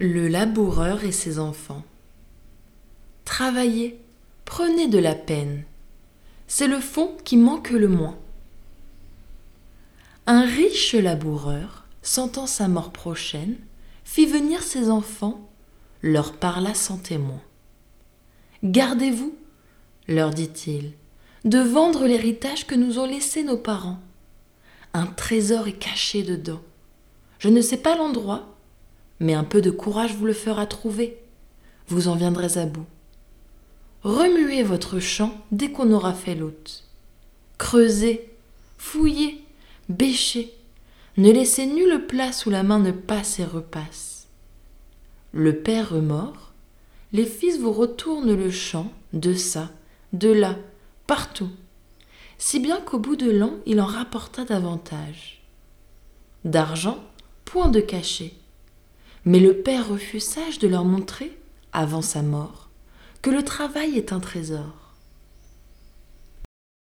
Le laboureur et ses enfants. Travaillez, prenez de la peine. C'est le fond qui manque le moins. Un riche laboureur, sentant sa mort prochaine, fit venir ses enfants, leur parla sans témoin. Gardez-vous, leur dit-il, de vendre l'héritage que nous ont laissé nos parents. Un trésor est caché dedans. Je ne sais pas l'endroit, mais un peu de courage vous le fera trouver. Vous en viendrez à bout. Remuez votre champ dès qu'on aura fait l'hôte. Creusez, fouillez, bêchez. Ne laissez nulle place où la main ne passe et repasse. Le père remord, les fils vous retournent le champ, de ça, de là, partout, si bien qu'au bout de l'an il en rapporta davantage. D'argent, point de cachet, mais le père refut sage de leur montrer, avant sa mort, que le travail est un trésor.